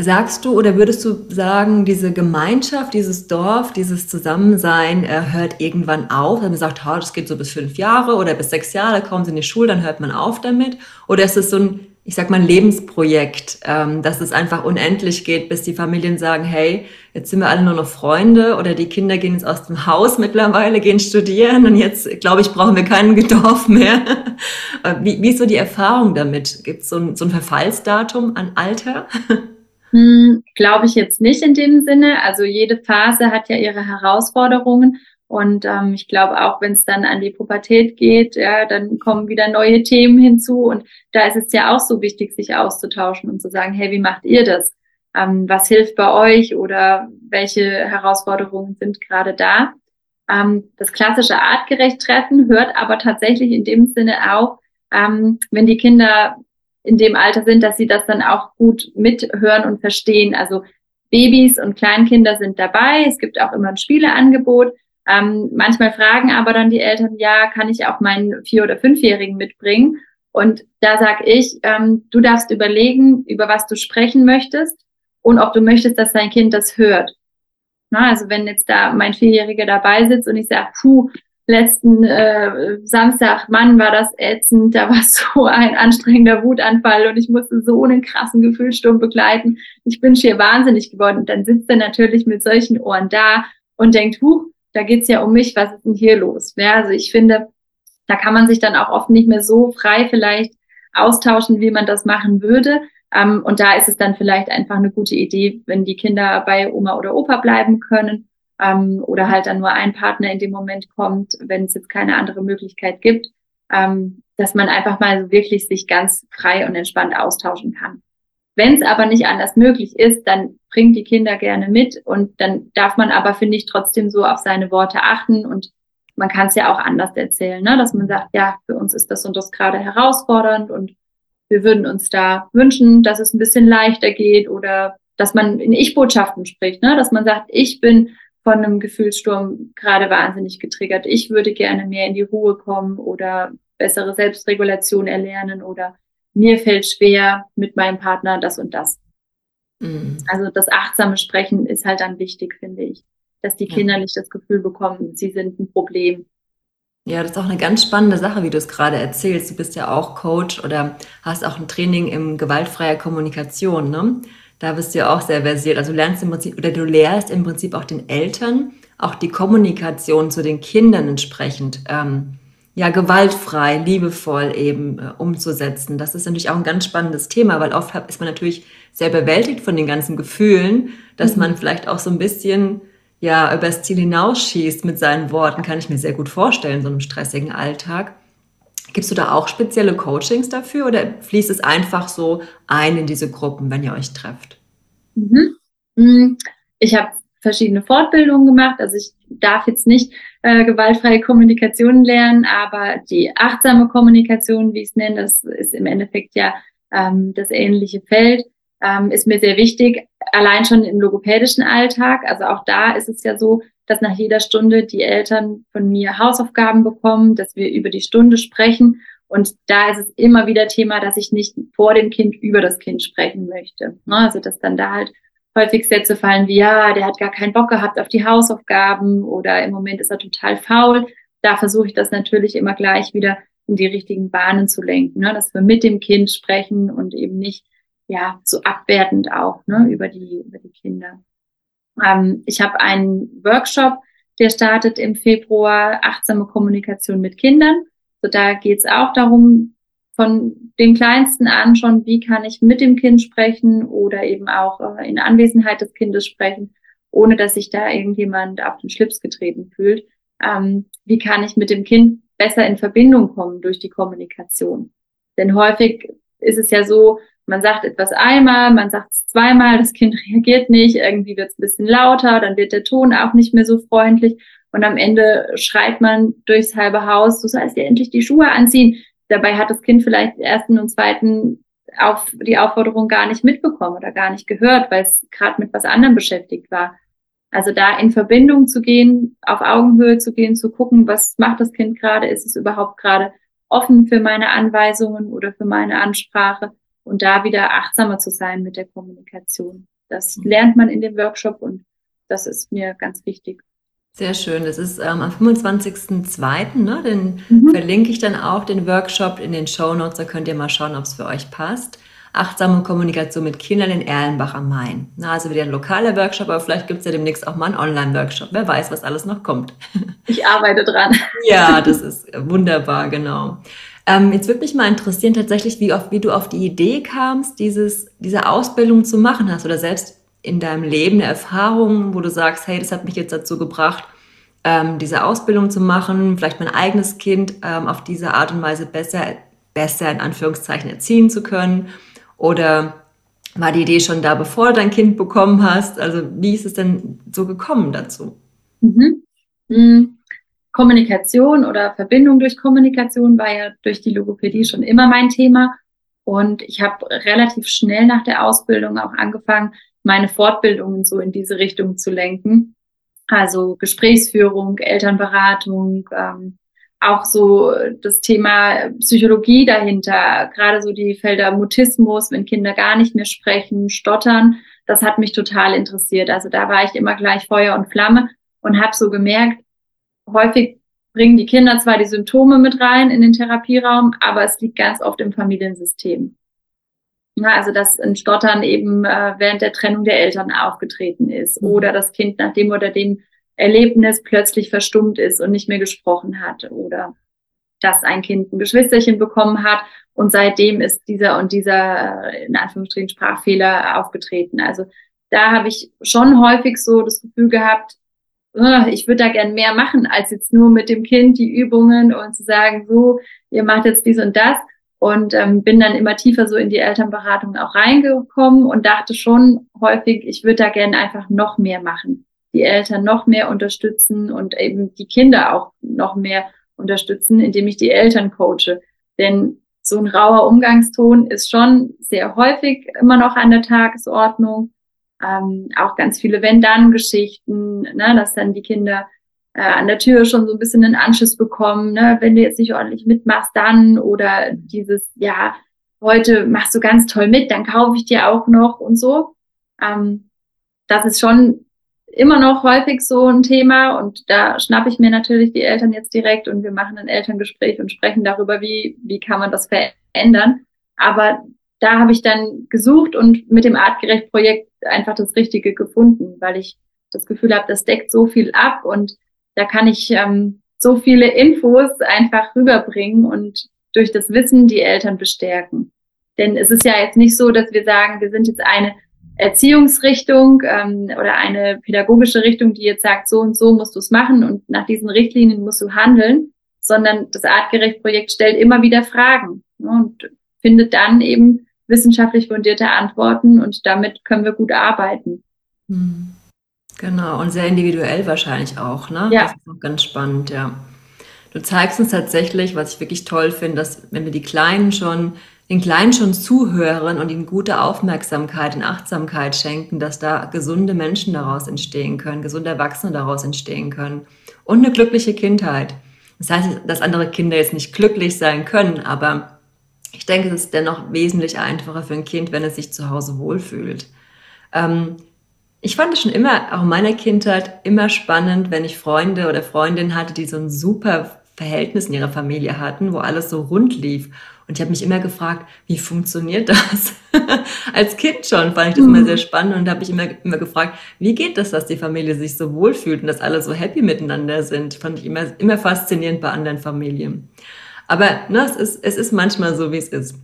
Sagst du oder würdest du sagen, diese Gemeinschaft, dieses Dorf, dieses Zusammensein äh, hört irgendwann auf? Wenn man sagt, oh, das geht so bis fünf Jahre oder bis sechs Jahre, kommen sie in die Schule, dann hört man auf damit? Oder ist es so ein ich sag mal, ein Lebensprojekt, ähm, dass es einfach unendlich geht, bis die Familien sagen, hey, jetzt sind wir alle nur noch Freunde oder die Kinder gehen jetzt aus dem Haus mittlerweile, gehen studieren und jetzt, glaube ich, brauchen wir keinen Dorf mehr. wie, wie ist so die Erfahrung damit? Gibt es so ein, so ein Verfallsdatum an Alter? Hm, glaube ich jetzt nicht in dem Sinne. Also jede Phase hat ja ihre Herausforderungen und ähm, ich glaube, auch wenn es dann an die Pubertät geht, ja, dann kommen wieder neue Themen hinzu. Und da ist es ja auch so wichtig, sich auszutauschen und zu sagen, hey, wie macht ihr das? Ähm, was hilft bei euch oder welche Herausforderungen sind gerade da? Ähm, das klassische artgerecht Treffen hört aber tatsächlich in dem Sinne auch, ähm, wenn die Kinder in dem Alter sind, dass sie das dann auch gut mithören und verstehen. Also Babys und Kleinkinder sind dabei. Es gibt auch immer ein Spieleangebot. Ähm, manchmal fragen aber dann die Eltern, ja, kann ich auch meinen Vier- oder Fünfjährigen mitbringen? Und da sag ich, ähm, du darfst überlegen, über was du sprechen möchtest und ob du möchtest, dass dein Kind das hört. Na, also wenn jetzt da mein Vierjähriger dabei sitzt und ich sage, puh, letzten äh, Samstag, Mann, war das ätzend, da war so ein anstrengender Wutanfall und ich musste so einen krassen Gefühlssturm begleiten. Ich bin schier wahnsinnig geworden. Und dann sitzt er natürlich mit solchen Ohren da und denkt, huch, da geht's ja um mich, was ist denn hier los? Ja, also ich finde, da kann man sich dann auch oft nicht mehr so frei vielleicht austauschen, wie man das machen würde. Ähm, und da ist es dann vielleicht einfach eine gute Idee, wenn die Kinder bei Oma oder Opa bleiben können ähm, oder halt dann nur ein Partner in dem Moment kommt, wenn es jetzt keine andere Möglichkeit gibt, ähm, dass man einfach mal so wirklich sich ganz frei und entspannt austauschen kann. Wenn es aber nicht anders möglich ist, dann bringt die Kinder gerne mit und dann darf man aber, finde ich, trotzdem so auf seine Worte achten und man kann es ja auch anders erzählen, ne? dass man sagt, ja, für uns ist das und das gerade herausfordernd und wir würden uns da wünschen, dass es ein bisschen leichter geht oder dass man in Ich-Botschaften spricht, ne? dass man sagt, ich bin von einem Gefühlssturm gerade wahnsinnig getriggert. Ich würde gerne mehr in die Ruhe kommen oder bessere Selbstregulation erlernen oder mir fällt schwer mit meinem Partner das und das. Mhm. Also das achtsame Sprechen ist halt dann wichtig, finde ich, dass die Kinder ja. nicht das Gefühl bekommen, sie sind ein Problem. Ja, das ist auch eine ganz spannende Sache, wie du es gerade erzählst. Du bist ja auch Coach oder hast auch ein Training in gewaltfreier Kommunikation, ne? Da bist du ja auch sehr versiert. Also du lernst im Prinzip oder du lehrst im Prinzip auch den Eltern auch die Kommunikation zu den Kindern entsprechend ähm, ja gewaltfrei, liebevoll eben äh, umzusetzen. Das ist natürlich auch ein ganz spannendes Thema, weil oft ist man natürlich sehr bewältigt von den ganzen Gefühlen, dass mhm. man vielleicht auch so ein bisschen ja übers Ziel hinausschießt mit seinen Worten, kann ich mir sehr gut vorstellen, so einem stressigen Alltag. Gibst du da auch spezielle Coachings dafür oder fließt es einfach so ein in diese Gruppen, wenn ihr euch trefft? Mhm. Mm, ich habe verschiedene Fortbildungen gemacht. Also ich darf jetzt nicht äh, gewaltfreie Kommunikation lernen, aber die achtsame Kommunikation, wie ich es nenne, das ist im Endeffekt ja ähm, das ähnliche Feld, ähm, ist mir sehr wichtig. Allein schon im logopädischen Alltag. Also auch da ist es ja so, dass nach jeder Stunde die Eltern von mir Hausaufgaben bekommen, dass wir über die Stunde sprechen. Und da ist es immer wieder Thema, dass ich nicht vor dem Kind über das Kind sprechen möchte. Ne? Also dass dann da halt häufig Sätze fallen wie, ja, der hat gar keinen Bock gehabt auf die Hausaufgaben oder im Moment ist er total faul. Da versuche ich das natürlich immer gleich wieder in die richtigen Bahnen zu lenken, ne? dass wir mit dem Kind sprechen und eben nicht ja so abwertend auch ne? über die über die Kinder. Ähm, ich habe einen Workshop, der startet im Februar, achtsame Kommunikation mit Kindern. So da geht es auch darum, von dem Kleinsten an schon, wie kann ich mit dem Kind sprechen oder eben auch äh, in Anwesenheit des Kindes sprechen, ohne dass sich da irgendjemand auf den Schlips getreten fühlt. Ähm, wie kann ich mit dem Kind besser in Verbindung kommen durch die Kommunikation? Denn häufig ist es ja so, man sagt etwas einmal, man sagt es zweimal, das Kind reagiert nicht, irgendwie wird es ein bisschen lauter, dann wird der Ton auch nicht mehr so freundlich und am Ende schreit man durchs halbe Haus, du sollst dir endlich die Schuhe anziehen. Dabei hat das Kind vielleicht ersten und zweiten auf die Aufforderung gar nicht mitbekommen oder gar nicht gehört, weil es gerade mit was anderem beschäftigt war. Also da in Verbindung zu gehen, auf Augenhöhe zu gehen, zu gucken, was macht das Kind gerade, ist es überhaupt gerade offen für meine Anweisungen oder für meine Ansprache und da wieder achtsamer zu sein mit der Kommunikation. Das mhm. lernt man in dem Workshop und das ist mir ganz wichtig. Sehr schön. Das ist ähm, am 25.02. Ne? Den mhm. verlinke ich dann auch den Workshop in den Show Notes. Da könnt ihr mal schauen, ob es für euch passt. Achtsame Kommunikation mit Kindern in Erlenbach am Main. Na, also wieder ein lokaler Workshop, aber vielleicht gibt es ja demnächst auch mal einen Online-Workshop. Wer weiß, was alles noch kommt. Ich arbeite dran. Ja, das ist wunderbar, genau. Ähm, jetzt würde mich mal interessieren, tatsächlich, wie, oft, wie du auf die Idee kamst, dieses, diese Ausbildung zu machen. Hast oder selbst in deinem Leben eine Erfahrung, wo du sagst, hey, das hat mich jetzt dazu gebracht, ähm, diese Ausbildung zu machen, vielleicht mein eigenes Kind ähm, auf diese Art und Weise besser, besser in Anführungszeichen erziehen zu können? Oder war die Idee schon da, bevor du dein Kind bekommen hast? Also wie ist es denn so gekommen dazu? Mhm. Kommunikation oder Verbindung durch Kommunikation war ja durch die Logopädie schon immer mein Thema. Und ich habe relativ schnell nach der Ausbildung auch angefangen, meine Fortbildungen so in diese Richtung zu lenken. Also Gesprächsführung, Elternberatung, ähm, auch so das Thema Psychologie dahinter, gerade so die Felder Mutismus, wenn Kinder gar nicht mehr sprechen, stottern, das hat mich total interessiert. Also da war ich immer gleich Feuer und Flamme und habe so gemerkt, häufig bringen die Kinder zwar die Symptome mit rein in den Therapieraum, aber es liegt ganz oft im Familiensystem. Ja, also dass ein Stottern eben äh, während der Trennung der Eltern aufgetreten ist mhm. oder das Kind nach dem oder dem Erlebnis plötzlich verstummt ist und nicht mehr gesprochen hat oder dass ein Kind ein Geschwisterchen bekommen hat und seitdem ist dieser und dieser äh, in Anführungsstrichen Sprachfehler aufgetreten. Also da habe ich schon häufig so das Gefühl gehabt, ich würde da gern mehr machen, als jetzt nur mit dem Kind die Übungen und zu sagen, so, ihr macht jetzt dies und das. Und ähm, bin dann immer tiefer so in die Elternberatung auch reingekommen und dachte schon häufig, ich würde da gern einfach noch mehr machen. Die Eltern noch mehr unterstützen und eben die Kinder auch noch mehr unterstützen, indem ich die Eltern coache. Denn so ein rauer Umgangston ist schon sehr häufig immer noch an der Tagesordnung. Ähm, auch ganz viele Wenn-Dann-Geschichten, ne, dass dann die Kinder äh, an der Tür schon so ein bisschen einen Anschiss bekommen, ne, wenn du jetzt nicht ordentlich mitmachst, dann oder dieses, ja, heute machst du ganz toll mit, dann kaufe ich dir auch noch und so. Ähm, das ist schon immer noch häufig so ein Thema und da schnappe ich mir natürlich die Eltern jetzt direkt und wir machen ein Elterngespräch und sprechen darüber, wie, wie kann man das verändern. Aber da habe ich dann gesucht und mit dem Artgerecht-Projekt einfach das Richtige gefunden, weil ich das Gefühl habe, das deckt so viel ab und da kann ich ähm, so viele Infos einfach rüberbringen und durch das Wissen die Eltern bestärken. Denn es ist ja jetzt nicht so, dass wir sagen, wir sind jetzt eine Erziehungsrichtung ähm, oder eine pädagogische Richtung, die jetzt sagt, so und so musst du es machen und nach diesen Richtlinien musst du handeln, sondern das Artgerecht-Projekt stellt immer wieder Fragen ne, und findet dann eben wissenschaftlich fundierte Antworten und damit können wir gut arbeiten. Hm. Genau, und sehr individuell wahrscheinlich auch, ne? Ja. Das ist auch ganz spannend, ja. Du zeigst uns tatsächlich, was ich wirklich toll finde, dass wenn wir die Kleinen schon, den Kleinen schon zuhören und ihnen gute Aufmerksamkeit und Achtsamkeit schenken, dass da gesunde Menschen daraus entstehen können, gesunde Erwachsene daraus entstehen können und eine glückliche Kindheit. Das heißt, dass andere Kinder jetzt nicht glücklich sein können, aber ich denke, es ist dennoch wesentlich einfacher für ein Kind, wenn es sich zu Hause wohlfühlt. Ähm, ich fand es schon immer, auch in meiner Kindheit, immer spannend, wenn ich Freunde oder Freundinnen hatte, die so ein super Verhältnis in ihrer Familie hatten, wo alles so rund lief. Und ich habe mich immer gefragt, wie funktioniert das? Als Kind schon fand ich das mhm. immer sehr spannend und habe ich immer, immer gefragt, wie geht das, dass die Familie sich so wohlfühlt und dass alle so happy miteinander sind? Fand ich immer, immer faszinierend bei anderen Familien. Aber ne, es, ist, es ist manchmal so, wie es ist.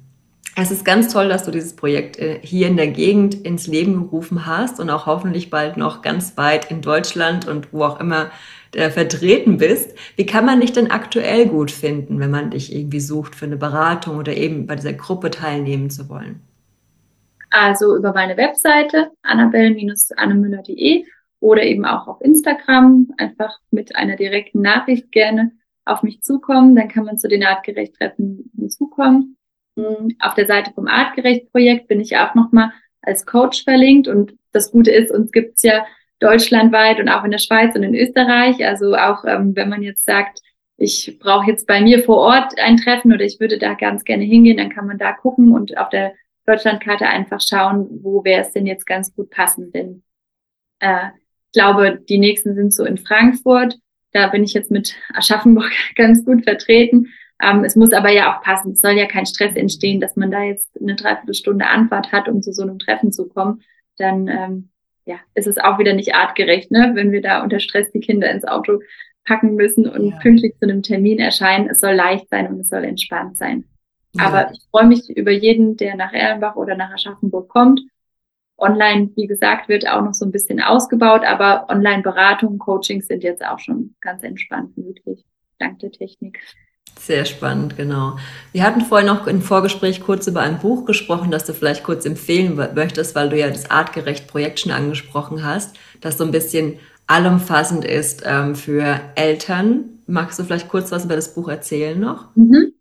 Es ist ganz toll, dass du dieses Projekt äh, hier in der Gegend ins Leben gerufen hast und auch hoffentlich bald noch ganz weit in Deutschland und wo auch immer äh, vertreten bist. Wie kann man dich denn aktuell gut finden, wenn man dich irgendwie sucht für eine Beratung oder eben bei dieser Gruppe teilnehmen zu wollen? Also über meine Webseite annabelle-annemüller.de oder eben auch auf Instagram einfach mit einer direkten Nachricht gerne auf mich zukommen. Dann kann man zu den Artgerecht-Treffen hinzukommen. Hm, auf der Seite vom Artgerecht-Projekt bin ich auch nochmal als Coach verlinkt. Und das Gute ist, uns gibt's ja deutschlandweit und auch in der Schweiz und in Österreich. Also auch ähm, wenn man jetzt sagt, ich brauche jetzt bei mir vor Ort ein Treffen oder ich würde da ganz gerne hingehen, dann kann man da gucken und auf der Deutschlandkarte einfach schauen, wo wäre es denn jetzt ganz gut passend. Denn äh, ich glaube, die nächsten sind so in Frankfurt. Da bin ich jetzt mit Aschaffenburg ganz gut vertreten. Ähm, es muss aber ja auch passen. Es soll ja kein Stress entstehen, dass man da jetzt eine Dreiviertelstunde Anfahrt hat, um zu so einem Treffen zu kommen. Dann ähm, ja, ist es auch wieder nicht artgerecht, ne? wenn wir da unter Stress die Kinder ins Auto packen müssen und ja. pünktlich zu einem Termin erscheinen. Es soll leicht sein und es soll entspannt sein. Ja. Aber ich freue mich über jeden, der nach Erlenbach oder nach Aschaffenburg kommt. Online, wie gesagt, wird auch noch so ein bisschen ausgebaut, aber Online-Beratung, Coachings sind jetzt auch schon ganz entspannt möglich, dank der Technik. Sehr spannend, genau. Wir hatten vorhin noch im Vorgespräch kurz über ein Buch gesprochen, das du vielleicht kurz empfehlen möchtest, weil du ja das Artgerecht-Projekt schon angesprochen hast, das so ein bisschen allumfassend ist ähm, für Eltern. Magst du vielleicht kurz was über das Buch erzählen noch? Mhm.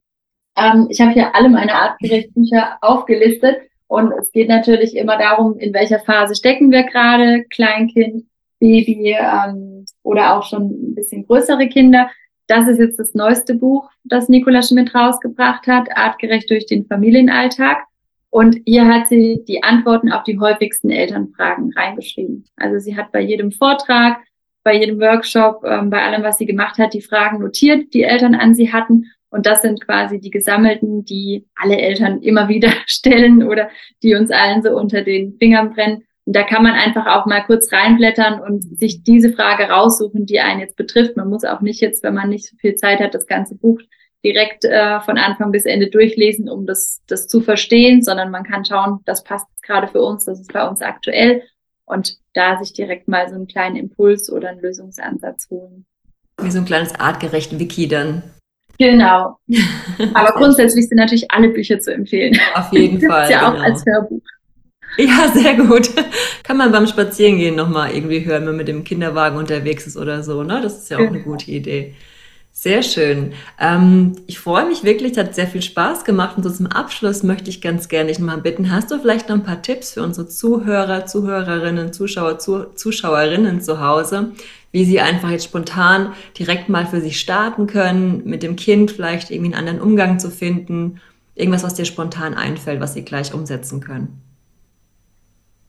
Ähm, ich habe hier alle meine Artgerecht-Bücher aufgelistet und es geht natürlich immer darum, in welcher Phase stecken wir gerade, Kleinkind, Baby ähm, oder auch schon ein bisschen größere Kinder das ist jetzt das neueste Buch, das Nicola Schmidt rausgebracht hat, Artgerecht durch den Familienalltag. Und hier hat sie die Antworten auf die häufigsten Elternfragen reingeschrieben. Also sie hat bei jedem Vortrag, bei jedem Workshop, ähm, bei allem, was sie gemacht hat, die Fragen notiert, die Eltern an sie hatten. Und das sind quasi die gesammelten, die alle Eltern immer wieder stellen oder die uns allen so unter den Fingern brennen. Und da kann man einfach auch mal kurz reinblättern und sich diese Frage raussuchen, die einen jetzt betrifft. Man muss auch nicht jetzt, wenn man nicht so viel Zeit hat, das ganze Buch direkt äh, von Anfang bis Ende durchlesen, um das, das zu verstehen, sondern man kann schauen, das passt gerade für uns, das ist bei uns aktuell und da sich direkt mal so einen kleinen Impuls oder einen Lösungsansatz holen. Wie so ein kleines artgerecht Wiki dann. Genau. Aber grundsätzlich sind natürlich alle Bücher zu empfehlen. Auf jeden Fall. ja genau. auch als Hörbuch. Ja, sehr gut. Kann man beim Spazierengehen nochmal irgendwie hören, wenn man mit dem Kinderwagen unterwegs ist oder so, ne? Das ist ja auch eine gute Idee. Sehr schön. Ähm, ich freue mich wirklich, es hat sehr viel Spaß gemacht. Und so zum Abschluss möchte ich ganz gerne dich mal bitten, hast du vielleicht noch ein paar Tipps für unsere Zuhörer, Zuhörerinnen, Zuschauer, Zuschauerinnen zu Hause, wie sie einfach jetzt spontan direkt mal für sich starten können, mit dem Kind vielleicht irgendwie einen anderen Umgang zu finden, irgendwas, was dir spontan einfällt, was sie gleich umsetzen können?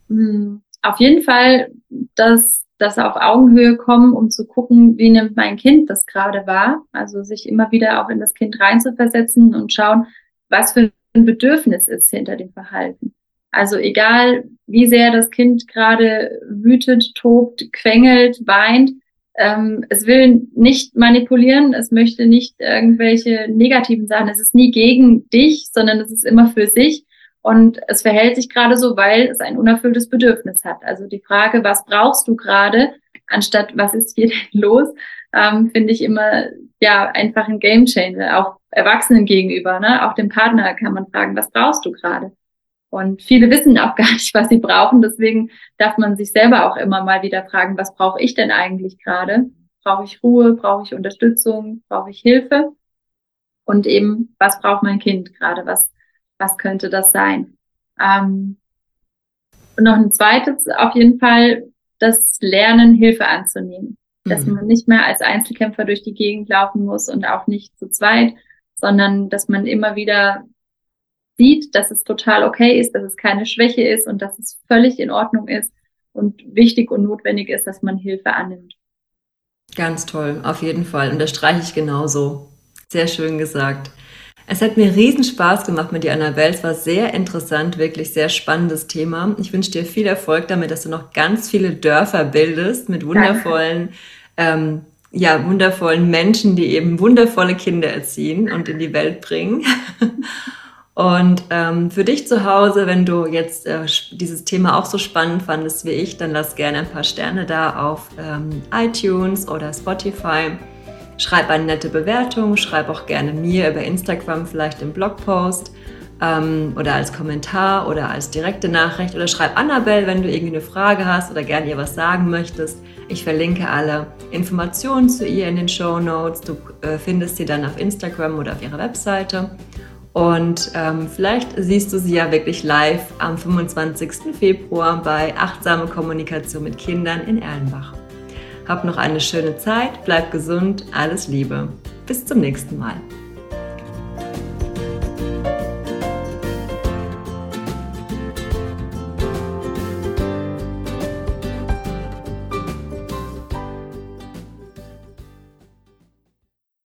Hm, auf jeden Fall das das auf Augenhöhe kommen, um zu gucken, wie nimmt mein Kind das gerade wahr. Also sich immer wieder auch in das Kind reinzuversetzen und schauen, was für ein Bedürfnis ist hinter dem Verhalten. Also egal, wie sehr das Kind gerade wütet, tobt, quengelt, weint, ähm, es will nicht manipulieren, es möchte nicht irgendwelche negativen Sachen. Es ist nie gegen dich, sondern es ist immer für sich. Und es verhält sich gerade so, weil es ein unerfülltes Bedürfnis hat. Also die Frage, was brauchst du gerade, anstatt was ist hier denn los, ähm, finde ich immer ja einfach ein Gamechanger, auch Erwachsenen gegenüber. Ne? Auch dem Partner kann man fragen, was brauchst du gerade? Und viele wissen auch gar nicht, was sie brauchen. Deswegen darf man sich selber auch immer mal wieder fragen, was brauche ich denn eigentlich gerade? Brauche ich Ruhe? Brauche ich Unterstützung? Brauche ich Hilfe? Und eben, was braucht mein Kind gerade? Was was könnte das sein? Ähm, und noch ein zweites, auf jeden Fall das Lernen, Hilfe anzunehmen. Dass mhm. man nicht mehr als Einzelkämpfer durch die Gegend laufen muss und auch nicht zu zweit, sondern dass man immer wieder sieht, dass es total okay ist, dass es keine Schwäche ist und dass es völlig in Ordnung ist und wichtig und notwendig ist, dass man Hilfe annimmt. Ganz toll, auf jeden Fall. Unterstreiche ich genauso. Sehr schön gesagt. Es hat mir riesen Spaß gemacht mit dir, Annabelle. Es war sehr interessant, wirklich sehr spannendes Thema. Ich wünsche dir viel Erfolg damit, dass du noch ganz viele Dörfer bildest mit wundervollen, ähm, ja, wundervollen Menschen, die eben wundervolle Kinder erziehen und in die Welt bringen. Und ähm, für dich zu Hause, wenn du jetzt äh, dieses Thema auch so spannend fandest wie ich, dann lass gerne ein paar Sterne da auf ähm, iTunes oder Spotify. Schreib eine nette Bewertung, schreib auch gerne mir über Instagram vielleicht im Blogpost ähm, oder als Kommentar oder als direkte Nachricht oder schreib Annabelle, wenn du irgendwie eine Frage hast oder gerne ihr was sagen möchtest. Ich verlinke alle Informationen zu ihr in den Show Notes. Du äh, findest sie dann auf Instagram oder auf ihrer Webseite. Und ähm, vielleicht siehst du sie ja wirklich live am 25. Februar bei Achtsame Kommunikation mit Kindern in Erlenbach. Hab noch eine schöne Zeit, bleib gesund, alles Liebe. Bis zum nächsten Mal.